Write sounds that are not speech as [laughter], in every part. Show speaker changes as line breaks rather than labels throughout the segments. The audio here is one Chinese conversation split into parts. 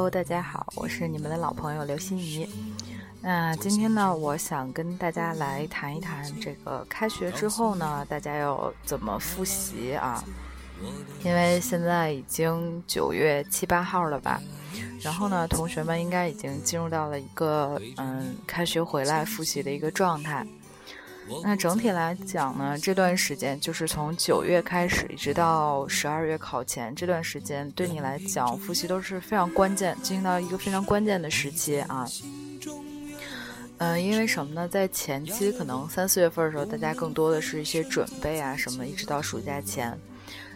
Hello，大家好，我是你们的老朋友刘心怡。那今天呢，我想跟大家来谈一谈这个开学之后呢，大家要怎么复习啊？因为现在已经九月七八号了吧，然后呢，同学们应该已经进入到了一个嗯，开学回来复习的一个状态。那整体来讲呢，这段时间就是从九月开始，一直到十二月考前这段时间，对你来讲复习都是非常关键，进行到一个非常关键的时期啊。嗯，因为什么呢？在前期可能三四月份的时候，大家更多的是一些准备啊什么，一直到暑假前，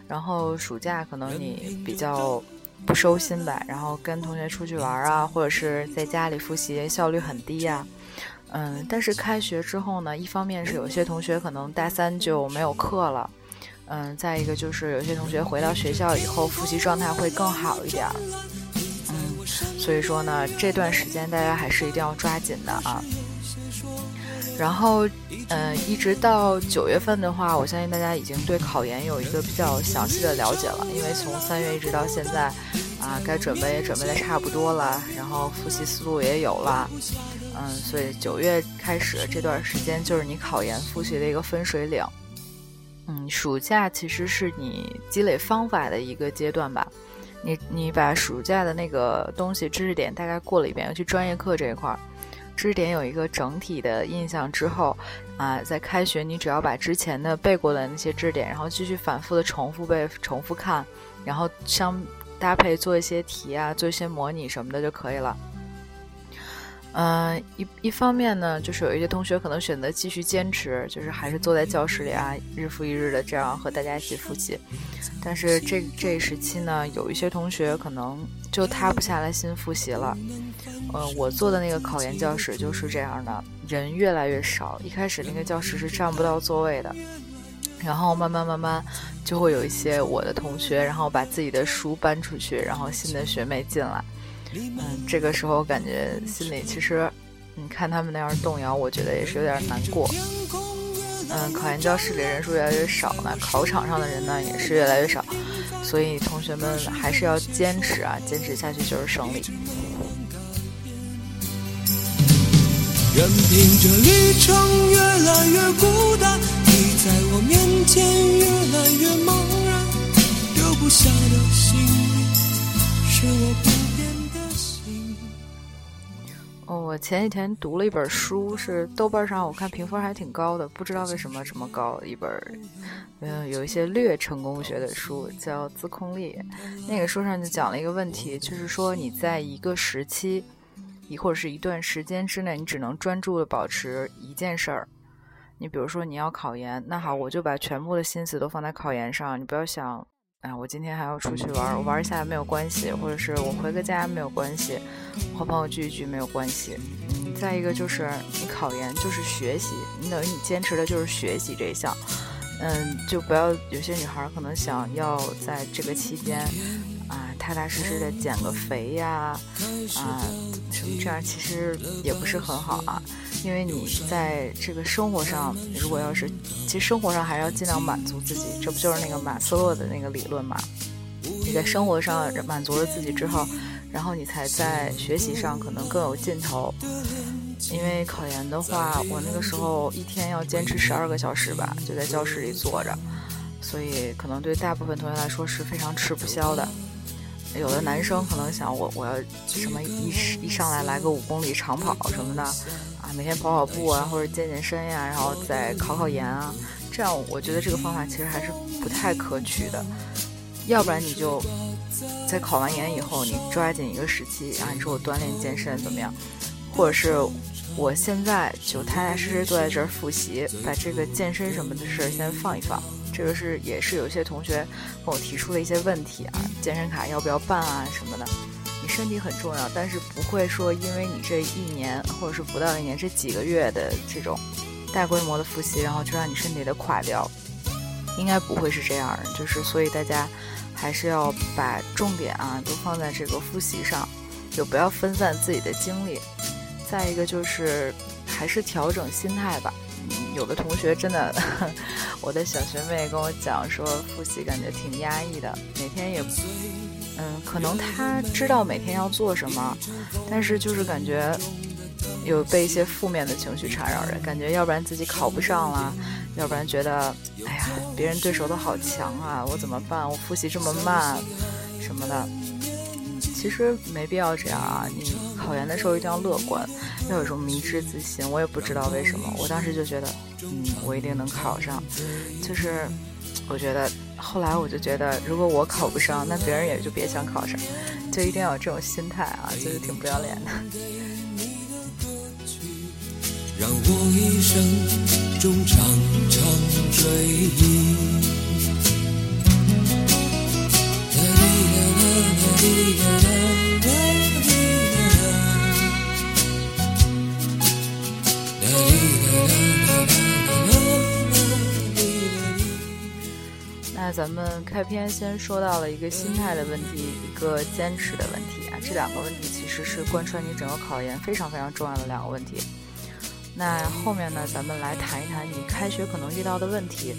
然后暑假可能你比较不收心吧，然后跟同学出去玩啊，或者是在家里复习效率很低呀。嗯，但是开学之后呢，一方面是有些同学可能大三就没有课了，嗯，再一个就是有些同学回到学校以后复习状态会更好一点，嗯，所以说呢，这段时间大家还是一定要抓紧的啊。然后，嗯，一直到九月份的话，我相信大家已经对考研有一个比较详细的了解了，因为从三月一直到现在，啊，该准备也准备的差不多了，然后复习思路也有了。嗯，所以九月开始这段时间就是你考研复习的一个分水岭。嗯，暑假其实是你积累方法的一个阶段吧。你你把暑假的那个东西知识点大概过了一遍，尤其专业课这一块儿，知识点有一个整体的印象之后，啊，在开学你只要把之前的背过的那些知识点，然后继续反复的重复背、重复看，然后相搭配做一些题啊，做一些模拟什么的就可以了。嗯，一一方面呢，就是有一些同学可能选择继续坚持，就是还是坐在教室里啊，日复一日的这样和大家一起复习。但是这这一时期呢，有一些同学可能就塌不下来心复习了。呃，我做的那个考研教室就是这样的，人越来越少。一开始那个教室是占不到座位的，然后慢慢慢慢就会有一些我的同学，然后把自己的书搬出去，然后新的学妹进来。嗯，这个时候感觉心里其实，你看他们那样动摇，我觉得也是有点难过。嗯，考研教室里人数越来越少呢，考场上的人呢也是越来越少，所以同学们还是要坚持啊，坚持下去就是胜利。任凭这旅程越来越孤单，你在我面前越来越茫然，留不下的心是我前几天读了一本书，是豆瓣上我看评分还挺高的，不知道为什么这么高。一本，嗯，有一些略成功学的书，叫《自控力》。那个书上就讲了一个问题，就是说你在一个时期，亦或者是一段时间之内，你只能专注的保持一件事儿。你比如说你要考研，那好，我就把全部的心思都放在考研上，你不要想。啊，我今天还要出去玩，我玩一下没有关系，或者是我回个家没有关系，和朋友聚一聚没有关系。嗯，再一个就是你考研就是学习，你等于你坚持的就是学习这一项。嗯，就不要有些女孩可能想要在这个期间。啊，踏踏实实的减个肥呀，啊，什么这样其实也不是很好啊，因为你在这个生活上，如果要是，其实生活上还是要尽量满足自己，这不就是那个马斯洛的那个理论嘛？你在生活上满足了自己之后，然后你才在学习上可能更有劲头。因为考研的话，我那个时候一天要坚持十二个小时吧，就在教室里坐着，所以可能对大部分同学来说是非常吃不消的。有的男生可能想我我要什么一一上来来个五公里长跑什么的，每天跑跑步啊，或者健健身呀，然后再考考研啊，这样我觉得这个方法其实还是不太可取的。要不然你就在考完研以后，你抓紧一个时期啊，你说我锻炼健身怎么样？或者是我现在就踏踏实实坐在这儿复习，把这个健身什么的事先放一放。这个是也是有些同学跟我提出的一些问题啊，健身卡要不要办啊什么的？身体很重要，但是不会说因为你这一年或者是不到一年这几个月的这种大规模的复习，然后就让你身体的垮掉，应该不会是这样。就是所以大家还是要把重点啊都放在这个复习上，就不要分散自己的精力。再一个就是还是调整心态吧。有的同学真的，[laughs] 我的小学妹跟我讲说，复习感觉挺压抑的，每天也嗯，可能他知道每天要做什么，但是就是感觉有被一些负面的情绪缠绕着，感觉要不然自己考不上了，要不然觉得哎呀，别人对手都好强啊，我怎么办？我复习这么慢，什么的。其实没必要这样啊！你考研的时候一定要乐观，要有一种迷之自信。我也不知道为什么，我当时就觉得，嗯，我一定能考上。就是，我觉得后来我就觉得，如果我考不上，那别人也就别想考上，就一定要有这种心态啊，就是挺不要脸的。让我一生中常常追忆。那咱们开篇先说到了一个心态的问题，一个坚持的问题啊，这两个问题其实是贯穿你整个考研非常非常重要的两个问题。那后面呢，咱们来谈一谈你开学可能遇到的问题。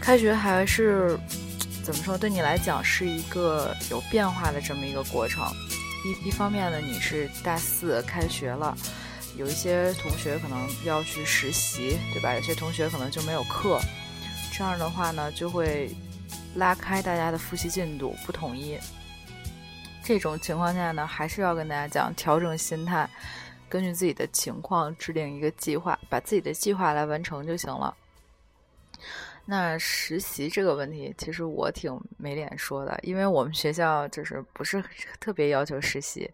开学还是。怎么说？对你来讲是一个有变化的这么一个过程。一一方面呢，你是大四开学了，有一些同学可能要去实习，对吧？有些同学可能就没有课，这样的话呢，就会拉开大家的复习进度，不统一。这种情况下呢，还是要跟大家讲，调整心态，根据自己的情况制定一个计划，把自己的计划来完成就行了。那实习这个问题，其实我挺没脸说的，因为我们学校就是不是特别要求实习，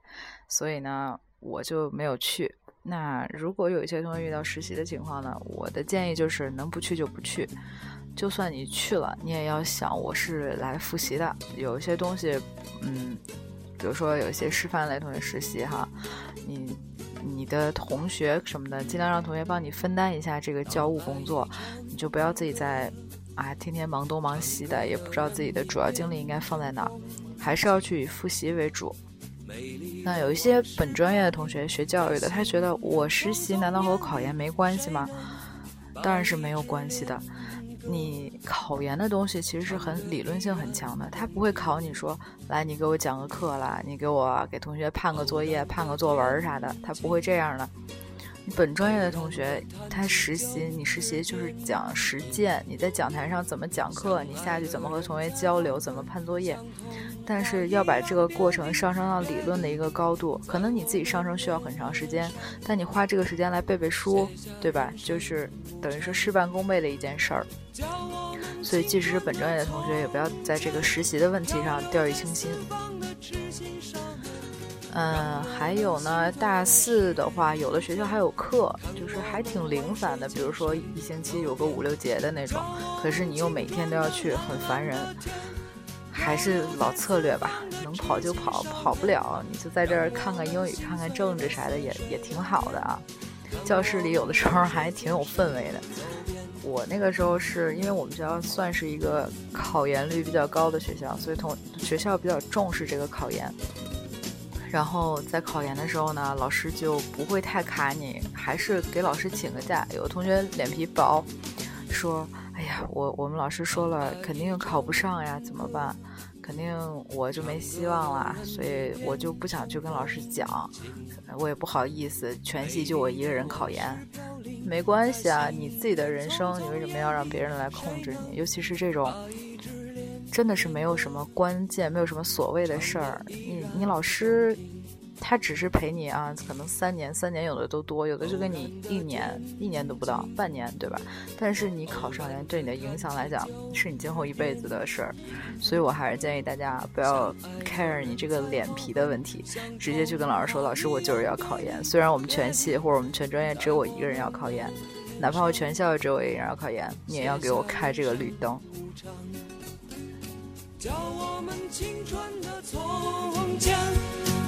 所以呢，我就没有去。那如果有一些同学遇到实习的情况呢，我的建议就是能不去就不去。就算你去了，你也要想我是来复习的。有一些东西，嗯，比如说有一些师范类同学实习哈，你。你的同学什么的，尽量让同学帮你分担一下这个教务工作，你就不要自己在啊天天忙东忙西的，也不知道自己的主要精力应该放在哪儿，还是要去以复习为主。那有一些本专业的同学学教育的，他觉得我实习难道和我考研没关系吗？当然是没有关系的。你考研的东西其实是很理论性很强的，他不会考你说来你给我讲个课啦，你给我给同学判个作业、判个作文啥的，他不会这样的。本专业的同学他实习，你实习就是讲实践，你在讲台上怎么讲课，你下去怎么和同学交流，怎么判作业。但是要把这个过程上升到理论的一个高度，可能你自己上升需要很长时间，但你花这个时间来背背书，对吧？就是等于说事半功倍的一件事儿。所以，即使是本专业的同学，也不要在这个实习的问题上掉以轻心。嗯，还有呢，大四的话，有的学校还有课，就是还挺零散的，比如说一星期有个五六节的那种，可是你又每天都要去，很烦人。还是老策略吧，能跑就跑，跑不了你就在这儿看看英语、看看政治啥的，也也挺好的啊。教室里有的时候还挺有氛围的。我那个时候是因为我们学校算是一个考研率比较高的学校，所以同学校比较重视这个考研。然后在考研的时候呢，老师就不会太卡你，还是给老师请个假。有的同学脸皮薄，说。哎呀，我我们老师说了，肯定考不上呀，怎么办？肯定我就没希望了，所以我就不想去跟老师讲，我也不好意思，全系就我一个人考研，没关系啊，你自己的人生，你为什么要让别人来控制你？尤其是这种，真的是没有什么关键，没有什么所谓的事儿，你你老师。他只是陪你啊，可能三年，三年有的都多，有的就跟你一年，一年都不到，半年，对吧？但是你考上研对你的影响来讲，是你今后一辈子的事儿，所以我还是建议大家不要 care 你这个脸皮的问题，直接去跟老师说，老师我就是要考研，虽然我们全系或者我们全专业只有我一个人要考研，哪怕我全校只有我一个人要考研，你也要给我开这个绿灯。叫我们青春的从前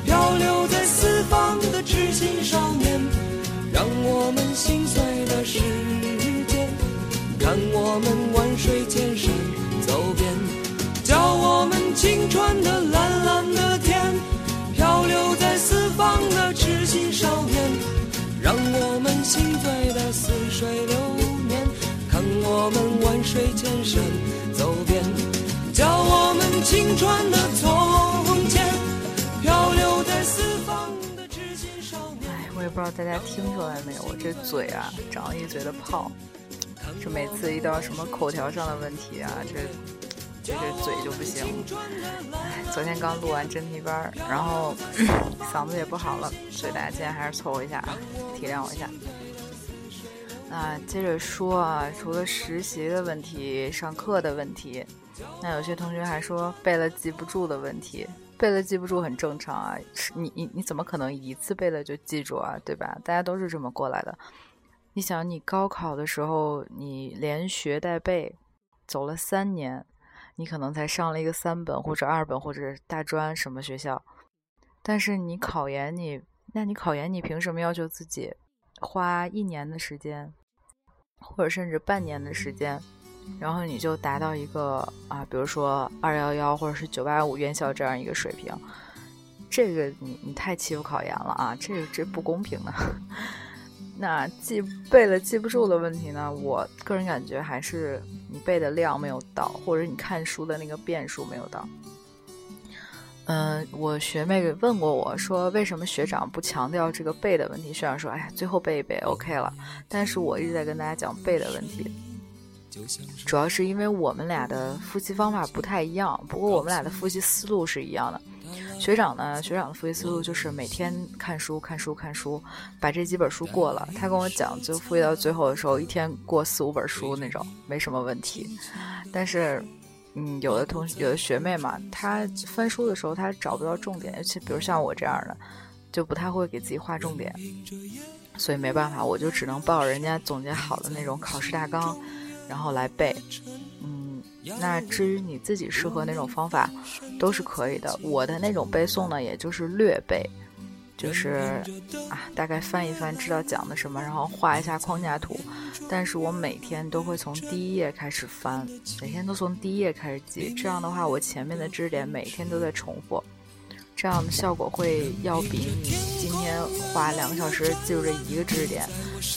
漂流在四方的痴心少年，让我们心碎的时间，看我们万水千山走遍，叫我们青春的蓝蓝的天。漂流在四方的痴心少年，让我们心醉的似水流年，看我们万水千山，
青春的从前，漂流在四方的知心少年。
哎，我也不知道大家听出来没有，我这嘴啊长了一嘴的泡，这每次一到什么口条上的问题啊，这这这嘴就不行。哎，昨天刚录完真题班，然后嗓子也不好了，所以大家今天还是凑合一下啊，体谅我一下。那接着说啊，除了实习的问题、上课的问题，那有些同学还说背了记不住的问题。背了记不住很正常啊，你你你怎么可能一次背了就记住啊？对吧？大家都是这么过来的。你想，你高考的时候你连学带背，走了三年，你可能才上了一个三本或者二本或者大专什么学校，但是你考研你，那你考研你凭什么要求自己？花一年的时间，或者甚至半年的时间，然后你就达到一个啊，比如说二幺幺或者是九八五院校这样一个水平，这个你你太欺负考研了啊！这个这不公平的。[laughs] 那记背了记不住的问题呢？我个人感觉还是你背的量没有到，或者你看书的那个遍数没有到。嗯，我学妹问过我说，为什么学长不强调这个背的问题？学长说，哎呀，最后背一背，OK 了。但是我一直在跟大家讲背的问题，主要是因为我们俩的复习方法不太一样。不过我们俩的复习思路是一样的。学长呢，学长的复习思路就是每天看书、看书、看书，把这几本书过了。他跟我讲，就复习到最后的时候，一天过四五本书那种，没什么问题。但是。嗯，有的同学，有的学妹嘛，她翻书的时候她找不到重点，而且比如像我这样的，就不太会给自己画重点，所以没办法，我就只能抱人家总结好的那种考试大纲，然后来背。嗯，那至于你自己适合哪种方法，都是可以的。我的那种背诵呢，也就是略背。就是啊，大概翻一翻，知道讲的什么，然后画一下框架图。但是我每天都会从第一页开始翻，每天都从第一页开始记。这样的话，我前面的知识点每天都在重复，这样的效果会要比你今天花两个小时记住这一个知识点，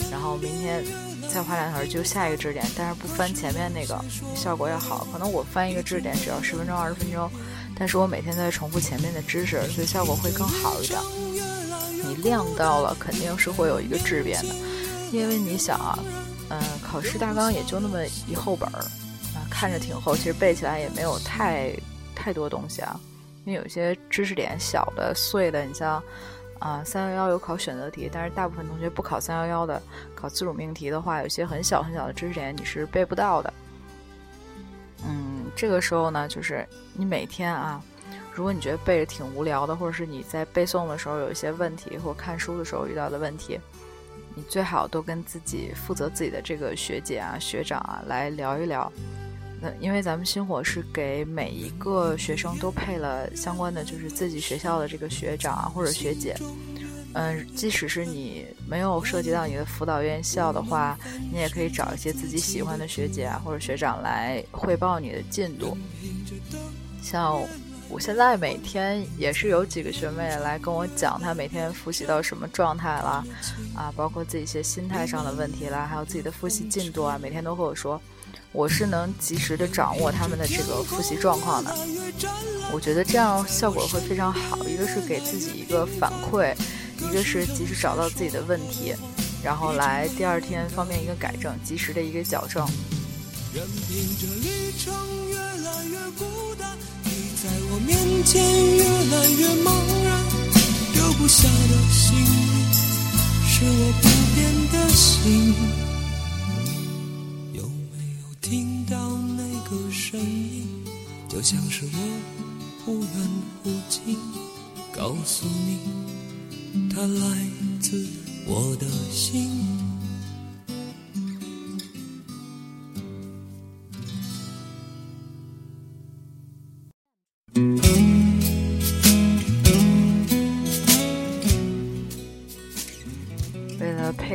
然后明天再花两小时就下一个知识点，但是不翻前面那个效果要好。可能我翻一个知识点只要十分钟、二十分钟，但是我每天都在重复前面的知识，所以效果会更好一点。你量到了，肯定是会有一个质变的，因为你想啊，嗯，考试大纲也就那么一厚本儿，啊，看着挺厚，其实背起来也没有太太多东西啊。因为有些知识点小的碎的，你像啊，三幺幺有考选择题，但是大部分同学不考三幺幺的，考自主命题的话，有些很小很小的知识点你是背不到的。嗯，这个时候呢，就是你每天啊。如果你觉得背着挺无聊的，或者是你在背诵的时候有一些问题，或看书的时候遇到的问题，你最好都跟自己负责自己的这个学姐啊、学长啊来聊一聊。那因为咱们星火是给每一个学生都配了相关的，就是自己学校的这个学长啊或者学姐。嗯，即使是你没有涉及到你的辅导院校的话，你也可以找一些自己喜欢的学姐啊或者学长来汇报你的进度，像。我现在每天也是有几个学妹来跟我讲，她每天复习到什么状态了，啊，包括自己一些心态上的问题啦，还有自己的复习进度啊，每天都和我说，我是能及时的掌握他们的这个复习状况的。我觉得这样效果会非常好，一个是给自己一个反馈，一个是及时找到自己的问题，然后来第二天方便一个改正，及时的一个矫正。任凭这旅程越来越孤单，你在我面前越来越茫然，留不下的心是我不变的心。就像是我忽远忽近，告诉你，它来自我的心。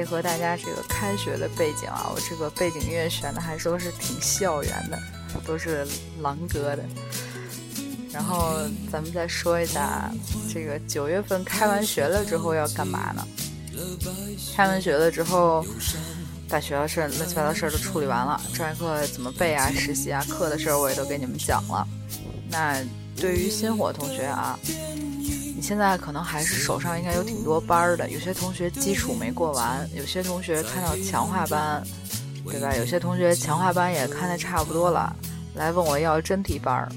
和大家这个开学的背景啊，我这个背景音乐选的还说是挺校园的，都是狼哥的。然后咱们再说一下，这个九月份开完学了之后要干嘛呢？开完学了之后，把学校事儿、乱七八糟事儿都处理完了，专业课怎么背啊、实习啊、课的事儿我也都给你们讲了。那对于新火同学啊，你现在可能还是手上应该有挺多班的，有些同学基础没过完，有些同学看到强化班，对吧？有些同学强化班也看的差不多了，来问我要真题班儿。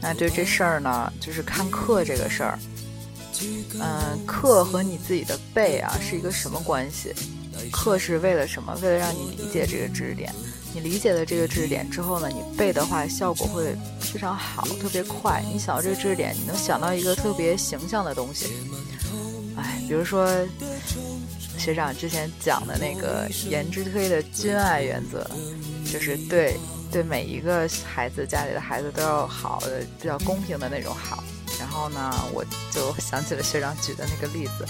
那对这事儿呢，就是看课这个事儿，嗯，课和你自己的背啊是一个什么关系？课是为了什么？为了让你理解这个知识点。你理解了这个知识点之后呢，你背的话效果会非常好，特别快。你想到这个知识点，你能想到一个特别形象的东西。哎，比如说学长之前讲的那个颜之推的均爱原则，就是对对每一个孩子家里的孩子都要好的，比较公平的那种好。然后呢，我就想起了学长举的那个例子，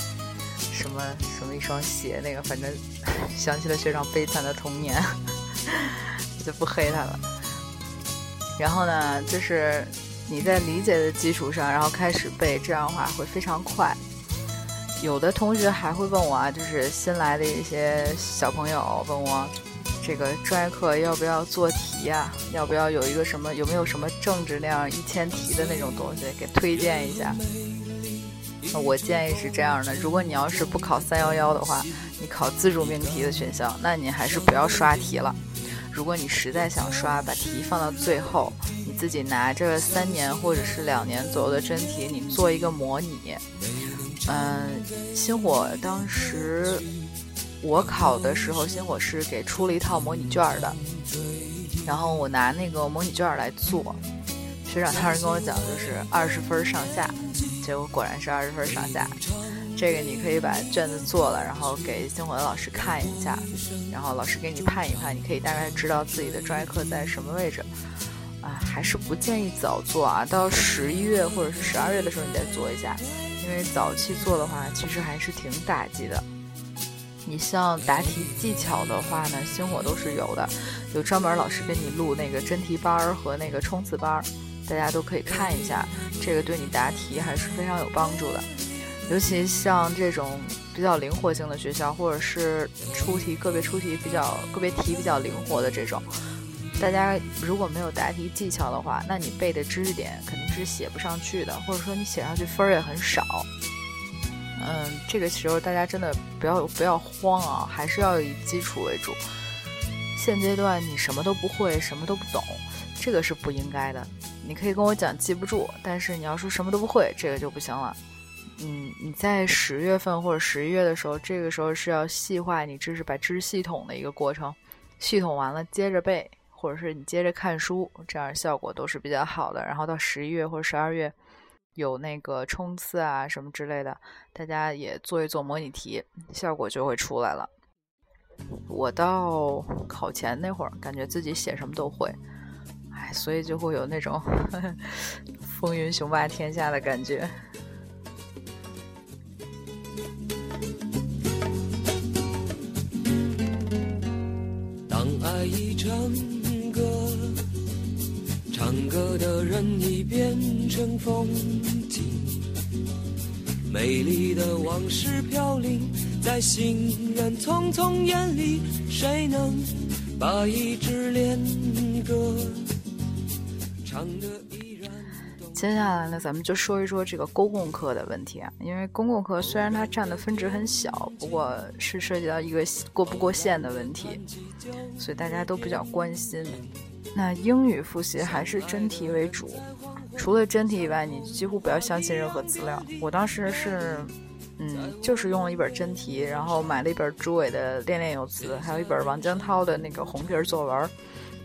什么什么一双鞋，那个反正 [laughs] 想起了学长悲惨的童年。我 [laughs] 就不黑他了。然后呢，就是你在理解的基础上，然后开始背，这样的话会非常快。有的同学还会问我啊，就是新来的一些小朋友问我，这个专业课要不要做题呀？要不要有一个什么？有没有什么政治那样一千题的那种东西给推荐一下？我建议是这样的：如果你要是不考三幺幺的话，你考自主命题的选项，那你还是不要刷题了。如果你实在想刷，把题放到最后，你自己拿着三年或者是两年左右的真题，你做一个模拟。嗯，星火当时我考的时候，星火是给出了一套模拟卷的，然后我拿那个模拟卷来做。学长当时跟我讲，就是二十分上下，结果果然是二十分上下。这个你可以把卷子做了，然后给星火的老师看一下，然后老师给你判一判，你可以大概知道自己的专业课在什么位置。啊，还是不建议早做啊，到十一月或者是十二月的时候你再做一下，因为早期做的话，其实还是挺打击的。你像答题技巧的话呢，星火都是有的，有专门老师给你录那个真题班儿和那个冲刺班儿，大家都可以看一下，这个对你答题还是非常有帮助的。尤其像这种比较灵活性的学校，或者是出题个别出题比较个别题比较灵活的这种，大家如果没有答题技巧的话，那你背的知识点肯定是写不上去的，或者说你写上去分儿也很少。嗯，这个时候大家真的不要不要慌啊，还是要以基础为主。现阶段你什么都不会，什么都不懂，这个是不应该的。你可以跟我讲记不住，但是你要说什么都不会，这个就不行了。嗯，你在十月份或者十一月的时候，这个时候是要细化你知识、把知识系统的一个过程，系统完了接着背，或者是你接着看书，这样效果都是比较好的。然后到十一月或者十二月，有那个冲刺啊什么之类的，大家也做一做模拟题，效果就会出来了。我到考前那会儿，感觉自己写什么都会，哎，所以就会有那种 [laughs] 风云雄霸天下的感觉。
当爱已成，唱歌的人已变成风景，美丽的往事飘零在行人匆匆眼里，谁能把一支恋歌唱得依然？
接下来呢，咱们就说一说这个公共课的问题啊。因为公共课虽然它占的分值很小，不过是涉及到一个过不过线的问题，所以大家都比较关心。那英语复习还是真题为主，除了真题以外，你几乎不要相信任何资料。我当时是，嗯，就是用了一本真题，然后买了一本朱伟的《练练有词》，还有一本王江涛的那个红皮作文。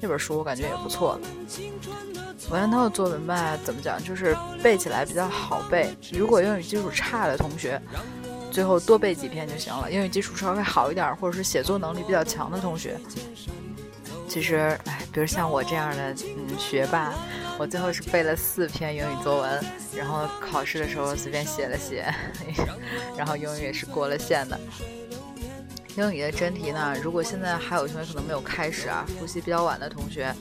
那本书我感觉也不错的。王江涛的作文吧，怎么讲，就是背起来比较好背。如果英语基础差的同学，最后多背几篇就行了。英语基础稍微好一点，或者是写作能力比较强的同学，其实，哎，比如像我这样的，嗯，学霸，我最后是背了四篇英语作文，然后考试的时候随便写了写，[laughs] 然后英语也是过了线的。英语的真题呢？如果现在还有同学可能没有开始啊，复习比较晚的同学，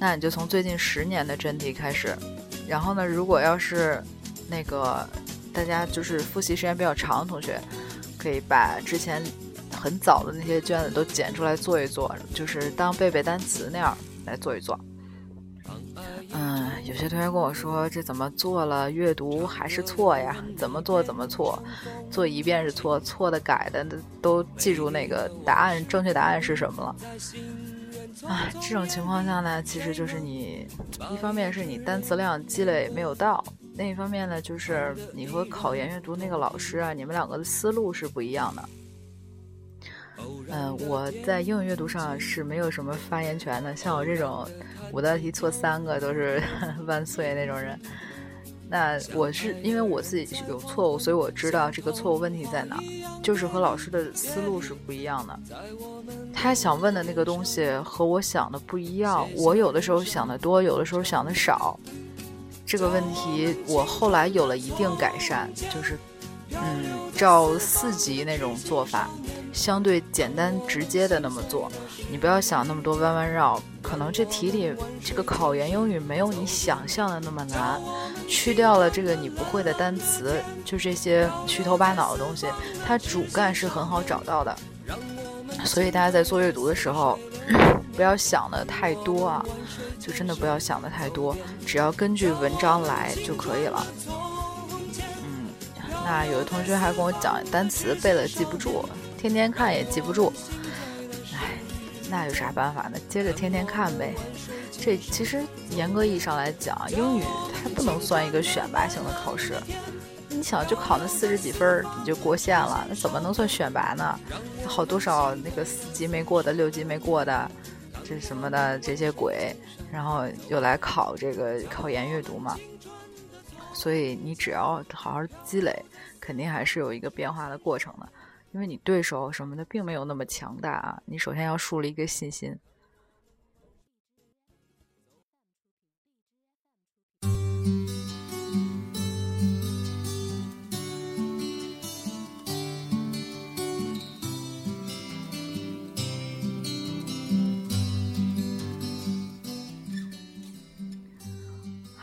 那你就从最近十年的真题开始。然后呢，如果要是那个大家就是复习时间比较长的同学，可以把之前很早的那些卷子都剪出来做一做，就是当背背单词那样来做一做。嗯，有些同学跟我说，这怎么做了阅读还是错呀？怎么做怎么错，做一遍是错，错的改的都记住那个答案，正确答案是什么了？啊，这种情况下呢，其实就是你一方面是你单词量积累没有到，另一方面呢，就是你和考研阅读那个老师啊，你们两个的思路是不一样的。嗯，我在英语阅读上是没有什么发言权的。像我这种五道题错三个都是 [laughs] 万岁那种人，那我是因为我自己有错误，所以我知道这个错误问题在哪，就是和老师的思路是不一样的。他想问的那个东西和我想的不一样，我有的时候想的多，有的时候想的少。这个问题我后来有了一定改善，就是嗯，照四级那种做法。相对简单直接的那么做，你不要想那么多弯弯绕。可能这题里这个考研英语没有你想象的那么难，去掉了这个你不会的单词，就这些虚头巴脑的东西，它主干是很好找到的。所以大家在做阅读的时候，[coughs] 不要想的太多啊，就真的不要想的太多，只要根据文章来就可以了。那有的同学还跟我讲单词背了记不住。天天看也记不住，哎，那有啥办法呢？接着天天看呗。这其实严格意义上来讲，英语它不能算一个选拔型的考试。你想，就考那四十几分你就过线了，那怎么能算选拔呢？好多少那个四级没过的、六级没过的，这什么的这些鬼，然后又来考这个考研阅读嘛。所以你只要好好积累，肯定还是有一个变化的过程的。因为你对手什么的并没有那么强大啊，你首先要树立一个信心。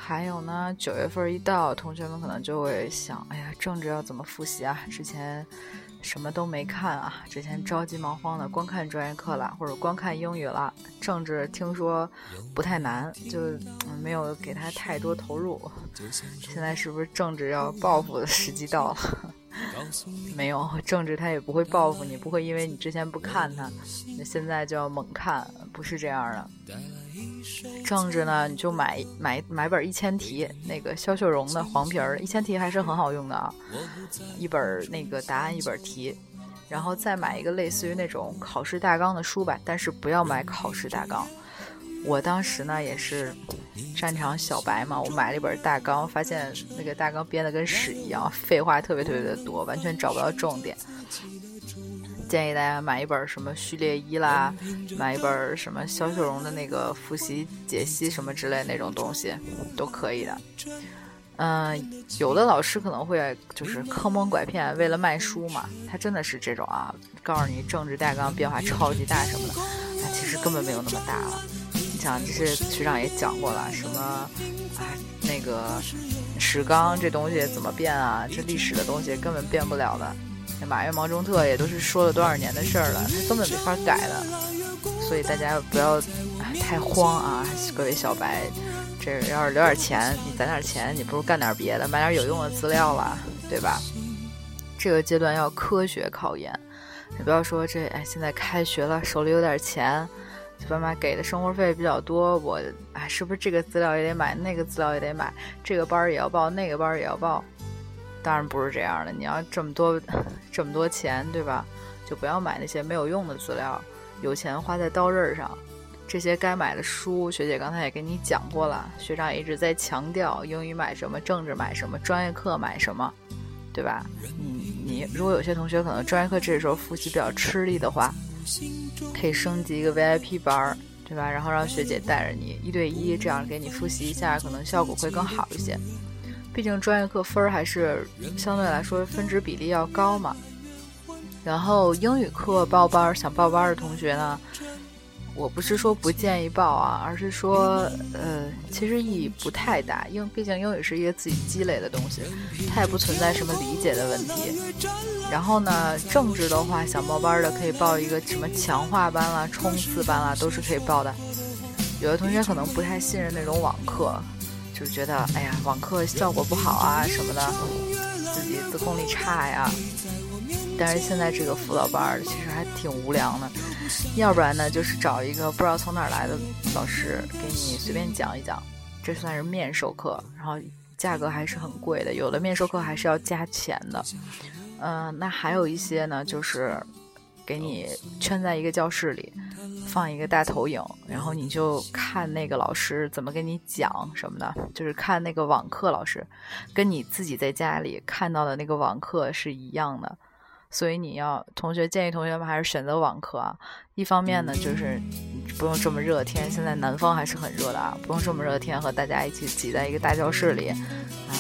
还有呢，九月份一到，同学们可能就会想：哎呀，政治要怎么复习啊？之前。什么都没看啊！之前着急忙慌的，光看专业课了，或者光看英语了。政治听说不太难，就没有给他太多投入。现在是不是政治要报复的时机到了？[laughs] 没有，政治他也不会报复你，不会因为你之前不看他，那现在就要猛看，不是这样的。政治呢，你就买买买本一千题，那个肖秀荣的黄皮儿一千题还是很好用的啊，一本那个答案一本题，然后再买一个类似于那种考试大纲的书吧，但是不要买考试大纲。我当时呢也是战场小白嘛，我买了一本大纲，发现那个大纲编的跟屎一样，废话特别特别的多，完全找不到重点。建议大家买一本什么序列一啦，买一本什么肖秀荣的那个复习解析什么之类那种东西，都可以的。嗯，有的老师可能会就是坑蒙拐骗，为了卖书嘛，他真的是这种啊，告诉你政治大纲变化超级大什么的，那其实根本没有那么大了。你想，这是学长也讲过了，什么啊那个史纲这东西怎么变啊？这历史的东西根本变不了的。马云、毛中特也都是说了多少年的事儿了，他根本没法改的，所以大家不要太慌啊！各位小白，这要是留点钱，你攒点钱，你不如干点别的，买点有用的资料了，对吧？这个阶段要科学考研，你不要说这哎，现在开学了，手里有点钱，爸妈给的生活费比较多，我哎，是不是这个资料也得买，那个资料也得买，这个班也要报，那个班也要报？当然不是这样的，你要这么多。[laughs] 这么多钱，对吧？就不要买那些没有用的资料，有钱花在刀刃上。这些该买的书，学姐刚才也跟你讲过了。学长也一直在强调，英语买什么，政治买什么，专业课买什么，对吧？你你，如果有些同学可能专业课这时候复习比较吃力的话，可以升级一个 VIP 班，对吧？然后让学姐带着你一对一，这样给你复习一下，可能效果会更好一些。毕竟专业课分儿还是相对来说分值比例要高嘛。然后英语课报班儿，想报班儿的同学呢，我不是说不建议报啊，而是说，呃，其实意义不太大，因为毕竟英语是一个自己积累的东西，它也不存在什么理解的问题。然后呢，政治的话，想报班儿的可以报一个什么强化班啦、冲刺班啦，都是可以报的。有的同学可能不太信任那种网课。就觉得哎呀，网课效果不好啊什么的，自己自控力差呀。但是现在这个辅导班其实还挺无聊的，要不然呢就是找一个不知道从哪儿来的老师给你随便讲一讲，这算是面授课，然后价格还是很贵的，有的面授课还是要加钱的。嗯，那还有一些呢，就是给你圈在一个教室里，放一个大投影，然后你就看那个老师怎么给你讲什么的，就是看那个网课老师，跟你自己在家里看到的那个网课是一样的。所以你要同学建议同学们还是选择网课啊。一方面呢，就是不用这么热天，现在南方还是很热的啊，不用这么热天和大家一起挤在一个大教室里，啊，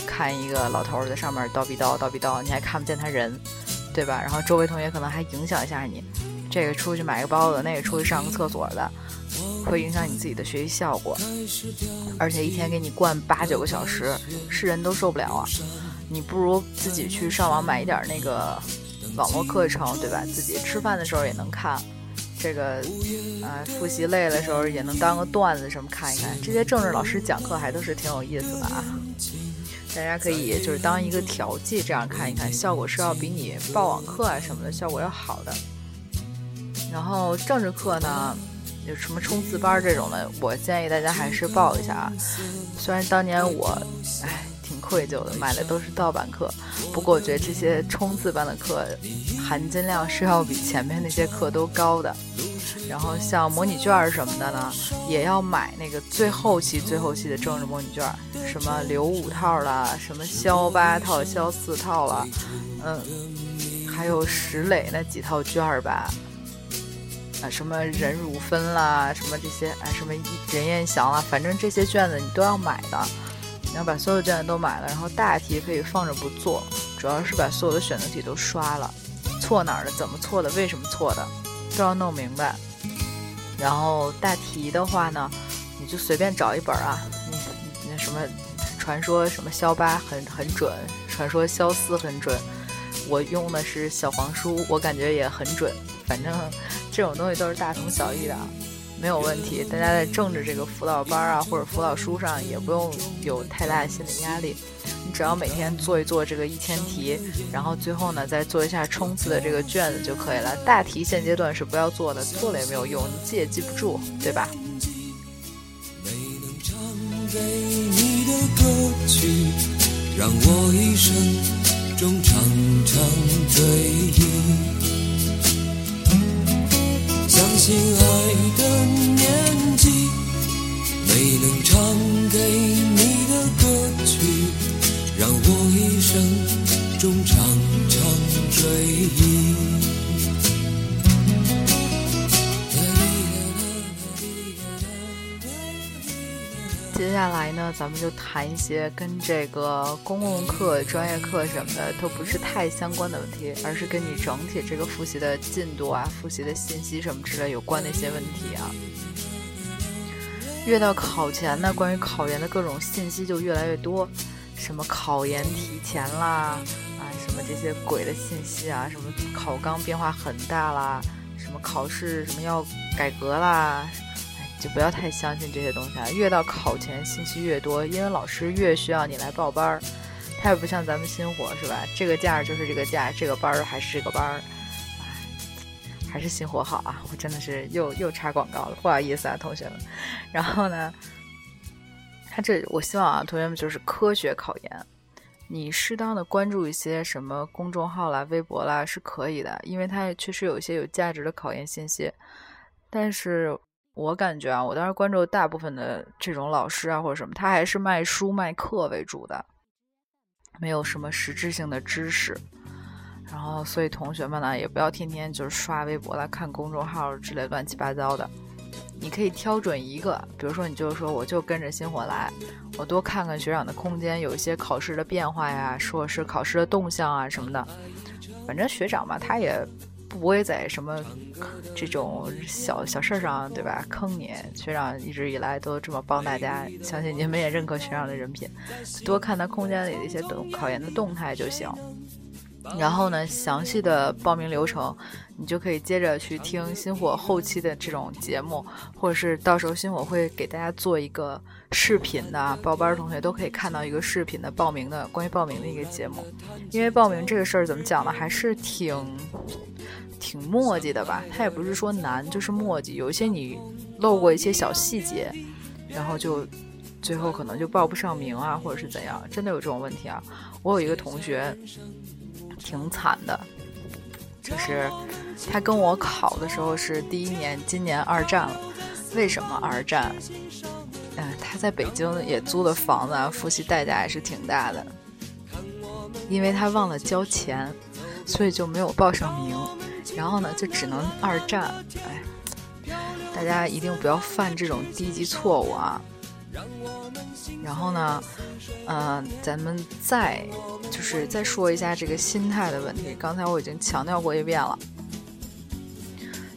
看一个老头在上面叨逼叨叨逼叨，你还看不见他人，对吧？然后周围同学可能还影响一下你，这个出去买个包子，那个出去上个厕所的，会影响你自己的学习效果。而且一天给你灌八九个小时，是人都受不了啊。你不如自己去上网买一点那个。网络课程对吧？自己吃饭的时候也能看，这个，呃，复习累的时候也能当个段子什么看一看。这些政治老师讲课还都是挺有意思的啊，大家可以就是当一个调剂这样看一看，效果是要比你报网课啊什么的效果要好的。然后政治课呢，有什么冲刺班这种的，我建议大家还是报一下啊。虽然当年我，唉。挺愧疚的，买的都是盗版课。不过我觉得这些冲刺班的课含金量是要比前面那些课都高的。然后像模拟卷什么的呢，也要买那个最后期、最后期的政治模拟卷，什么留五套了，什么肖八套、肖四套了，嗯，还有石磊那几套卷儿吧，啊，什么任汝芬啦，什么这些，哎，什么任彦祥啦，反正这些卷子你都要买的。你要把所有卷子都买了，然后大题可以放着不做，主要是把所有的选择题都刷了，错哪儿了，怎么错的，为什么错的，都要弄明白。然后大题的话呢，你就随便找一本啊，你那什么，传说什么肖八很很准，传说肖四很准，我用的是小黄书，我感觉也很准，反正这种东西都是大同小异的。没有问题，大家在政治这个辅导班啊，或者辅导书上也不用有太大的心理压力。你只要每天做一做这个一千题，然后最后呢再做一下冲刺的这个卷子就可以了。大题现阶段是不要做的，做了也没有用，你记也记不住，对吧？让我一生中常常追忆。相信爱的年纪，没能唱给你的歌曲，让我一生中常常追忆。接下来呢，咱们就谈一些跟这个公共课、专业课什么的都不是太相关的问题，而是跟你整体这个复习的进度啊、复习的信息什么之类有关的一些问题啊。越到考前呢，关于考研的各种信息就越来越多，什么考研提前啦，啊，什么这些鬼的信息啊，什么考纲变化很大啦，什么考试什么要改革啦。就不要太相信这些东西啊！越到考前信息越多，因为老师越需要你来报班儿，他也不像咱们新火是吧？这个价就是这个价，这个班儿还是这个班儿，还是新火好啊！我真的是又又插广告了，不好意思啊，同学们。然后呢，他这我希望啊，同学们就是科学考研，你适当的关注一些什么公众号啦、微博啦是可以的，因为它确实有一些有价值的考研信息，但是。我感觉啊，我当时关注大部分的这种老师啊，或者什么，他还是卖书卖课为主的，没有什么实质性的知识。然后，所以同学们呢，也不要天天就是刷微博啦、看公众号之类乱七八糟的。你可以挑准一个，比如说，你就是说，我就跟着星火来，我多看看学长的空间，有一些考试的变化呀，说是考试的动向啊什么的。反正学长嘛，他也。不会在什么这种小小事上，对吧？坑你学长一直以来都这么帮大家，相信你们也认可学长的人品，多看他空间里的一些动考研的动态就行。然后呢，详细的报名流程，你就可以接着去听星火后期的这种节目，或者是到时候星火会给大家做一个视频的，报班同学都可以看到一个视频的报名的关于报名的一个节目。因为报名这个事儿怎么讲呢，还是挺挺磨叽的吧？它也不是说难，就是磨叽，有一些你漏过一些小细节，然后就最后可能就报不上名啊，或者是怎样，真的有这种问题啊。我有一个同学。挺惨的，就是他跟我考的时候是第一年，今年二战了。为什么二战？嗯，他在北京也租的房子啊，复习代价也是挺大的。因为他忘了交钱，所以就没有报上名。然后呢，就只能二战。哎，大家一定不要犯这种低级错误啊！然后呢，嗯，咱们再就是再说一下这个心态的问题。刚才我已经强调过一遍了。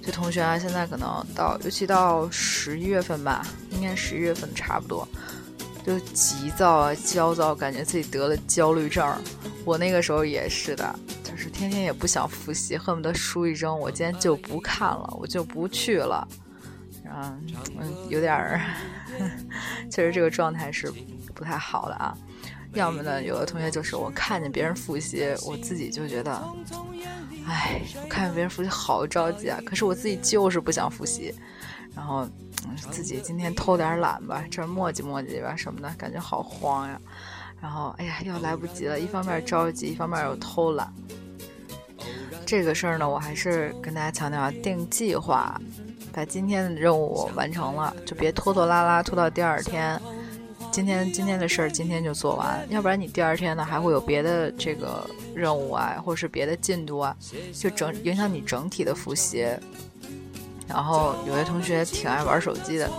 就同学啊，现在可能到，尤其到十一月份吧，应该十一月份差不多，就急躁啊、焦躁，感觉自己得了焦虑症。我那个时候也是的，就是天天也不想复习，恨不得书一扔，我今天就不看了，我就不去了。嗯嗯，有点儿，[laughs] 确实这个状态是不太好的啊。要么呢，有的同学就是我看见别人复习，我自己就觉得，哎，我看见别人复习好着急啊。可是我自己就是不想复习，然后自己今天偷点懒吧，这磨叽磨叽吧什么的，感觉好慌呀。然后哎呀，又来不及了，一方面着急，一方面又偷懒。这个事儿呢，我还是跟大家强调，定计划。把今天的任务完成了，就别拖拖拉拉拖到第二天。今天今天的事儿今天就做完，要不然你第二天呢还会有别的这个任务啊，或者是别的进度啊，就整影响你整体的复习。然后有些同学挺爱玩手机的，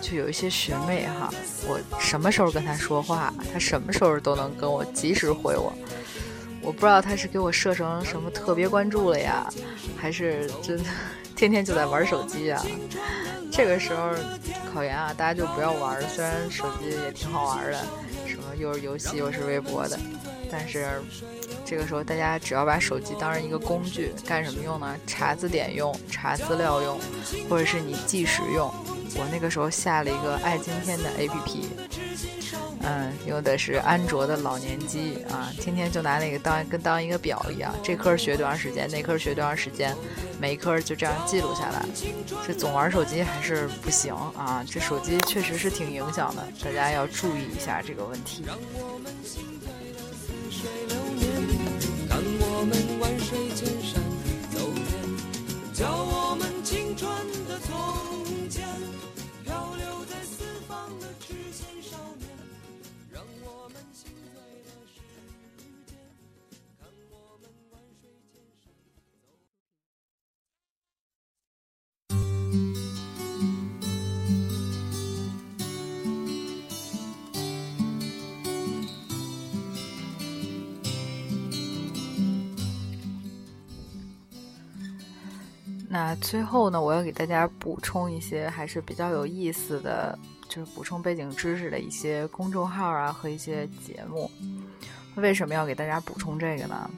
就有一些学妹哈，我什么时候跟她说话，她什么时候都能跟我及时回我。我不知道她是给我设成什么特别关注了呀，还是真的。天天就在玩手机啊！这个时候考研啊，大家就不要玩。虽然手机也挺好玩的，什么又是游戏又是微博的，但是这个时候大家只要把手机当成一个工具，干什么用呢？查字典用，查资料用，或者是你计时用。我那个时候下了一个爱今天的 APP。嗯，用的是安卓的老年机啊，天天就拿那个当跟当一个表一样，这科学多长时间，那科学多长时间，每一科就这样记录下来。这总玩手机还是不行啊，这手机确实是挺影响的，大家要注意一下这个问题。
看我们万水千山的走。叫我们青春的
那最后呢，我要给大家补充一些还是比较有意思的，就是补充背景知识的一些公众号啊和一些节目。为什么要给大家补充这个呢？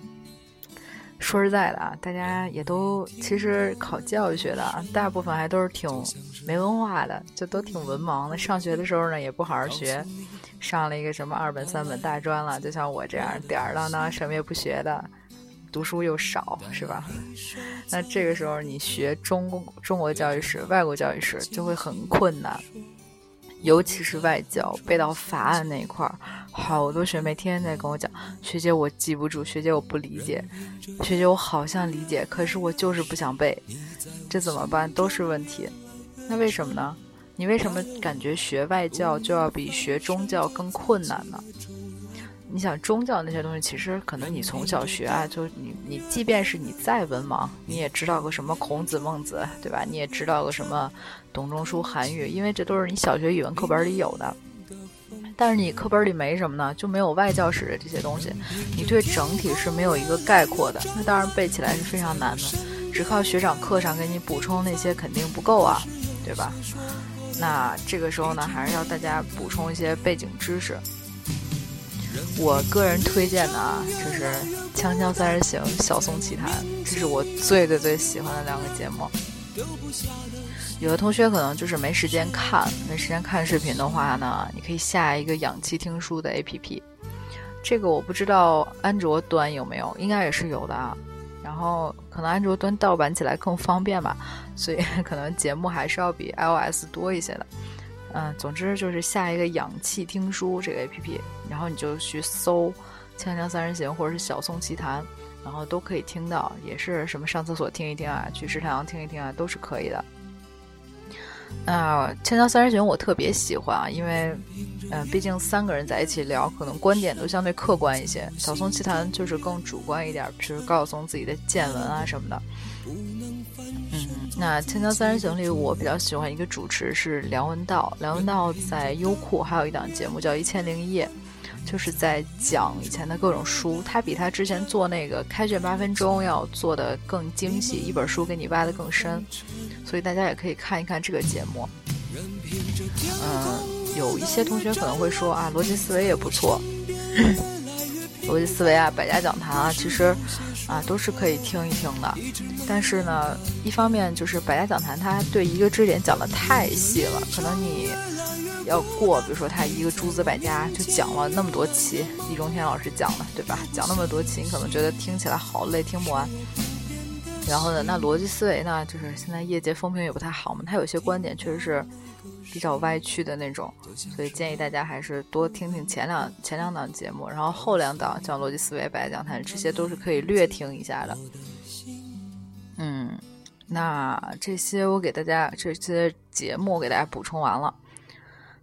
说实在的啊，大家也都其实考教育学的，大部分还都是挺没文化的，就都挺文盲的。上学的时候呢，也不好好学，上了一个什么二本三本大专了，就像我这样吊儿郎当什么也不学的。读书又少，是吧？那这个时候你学中中国教育史、外国教育史就会很困难，尤其是外教背到法案那一块儿，好多学妹天天在跟我讲：“学姐，我记不住；学姐，我不理解；学姐，我好像理解，可是我就是不想背，这怎么办？都是问题。那为什么呢？你为什么感觉学外教就要比学中教更困难呢？”你想宗教那些东西，其实可能你从小学啊，就你你，即便是你再文盲，你也知道个什么孔子、孟子，对吧？你也知道个什么董仲舒、韩愈，因为这都是你小学语文课本里有的。但是你课本里没什么呢，就没有外教史的这些东西，你对整体是没有一个概括的。那当然背起来是非常难的，只靠学长课上给你补充那些肯定不够啊，对吧？那这个时候呢，还是要大家补充一些背景知识。我个人推荐的啊，就是锵锵三人行》《小宋奇谈》，这是我最最最喜欢的两个节目。有的同学可能就是没时间看，没时间看视频的话呢，你可以下一个氧气听书的 APP。这个我不知道安卓端有没有，应该也是有的啊。然后可能安卓端盗版起来更方便吧，所以可能节目还是要比 iOS 多一些的。嗯，总之就是下一个氧气听书这个 APP，然后你就去搜《锵锵三人行》或者是《小宋奇谈》，然后都可以听到，也是什么上厕所听一听啊，去食堂听一听啊，都是可以的。那《锵锵三人行》我特别喜欢啊，因为，嗯，毕竟三个人在一起聊，可能观点都相对客观一些。《小松奇谈》就是更主观一点，比如告诉自己的见闻啊什么的。嗯，那《锵锵三人行》里，我比较喜欢一个主持是梁文道，梁文道在优酷还有一档节目叫《一千零一夜》。就是在讲以前的各种书，他比他之前做那个开卷八分钟要做的更精细，一本书给你挖的更深，所以大家也可以看一看这个节目。嗯，有一些同学可能会说啊，逻辑思维也不错，[coughs] 逻辑思维啊，百家讲坛啊，其实啊都是可以听一听的。但是呢，一方面就是百家讲坛它对一个知识点讲的太细了，可能你。要过，比如说他一个诸子百家就讲了那么多期，易中天老师讲的，对吧？讲那么多期，你可能觉得听起来好累，听不完。然后呢，那逻辑思维呢，就是现在业界风评也不太好嘛，他有些观点确实是比较歪曲的那种，所以建议大家还是多听听前两前两档节目，然后后两档像逻辑思维、百家讲坛这些都是可以略听一下的。嗯，那这些我给大家这些节目我给大家补充完了。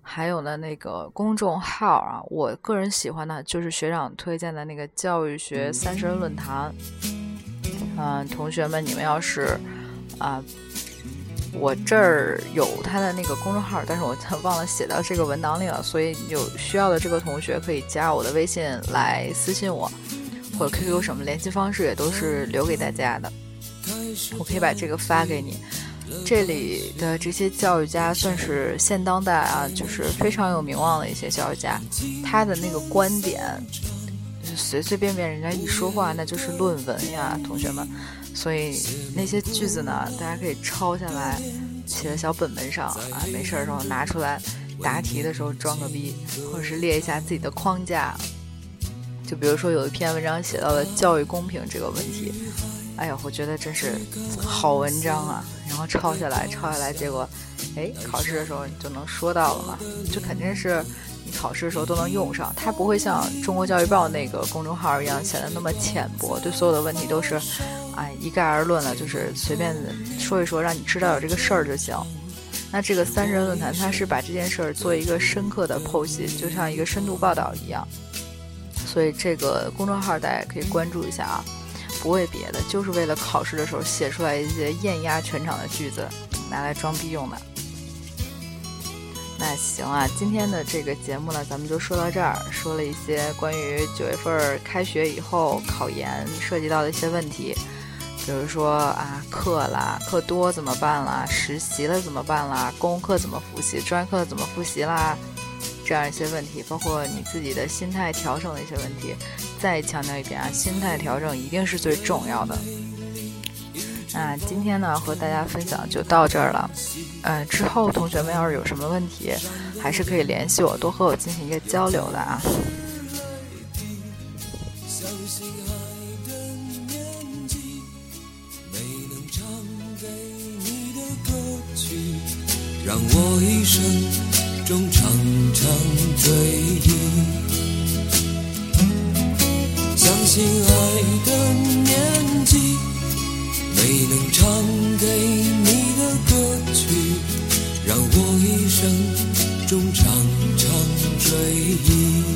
还有呢，那个公众号啊，我个人喜欢的就是学长推荐的那个教育学三十人论坛。嗯，同学们，你们要是啊，我这儿有他的那个公众号，但是我忘了写到这个文档里了，所以有需要的这个同学可以加我的微信来私信我，或者 QQ 什么联系方式也都是留给大家的，我可以把这个发给你。这里的这些教育家算是现当代啊，就是非常有名望的一些教育家，他的那个观点，随随便便人家一说话那就是论文呀，同学们。所以那些句子呢，大家可以抄下来，写在小本本上啊，没事儿时候拿出来答题的时候装个逼，或者是列一下自己的框架。就比如说有一篇文章写到了教育公平这个问题。哎呀，我觉得真是好文章啊！然后抄下来，抄下来，结果，哎，考试的时候你就能说到了嘛，就肯定是考试的时候都能用上。它不会像中国教育报那个公众号一样显得那么浅薄，对所有的问题都是，哎，一概而论了，就是随便说一说，让你知道有这个事儿就行。那这个三人论坛，它是把这件事儿做一个深刻的剖析，就像一个深度报道一样。所以这个公众号大家可以关注一下啊。不为别的，就是为了考试的时候写出来一些艳压全场的句子，拿来装逼用的。那行啊，今天的这个节目呢，咱们就说到这儿，说了一些关于九月份开学以后考研涉及到的一些问题，比如说啊，课啦，课多怎么办啦？实习了怎么办啦？公共课怎么复习？专业课怎么复习啦？这样一些问题，包括你自己的心态调整的一些问题，再强调一遍啊，心态调整一定是最重要的。那今天呢，和大家分享就到这儿了。嗯，之后同学们要是有什么问题，还是可以联系我，多和我进行一个交流的啊。让我一生。中常常追忆，相信爱的年纪，谁能
唱给你的歌曲让我一生中常常追忆？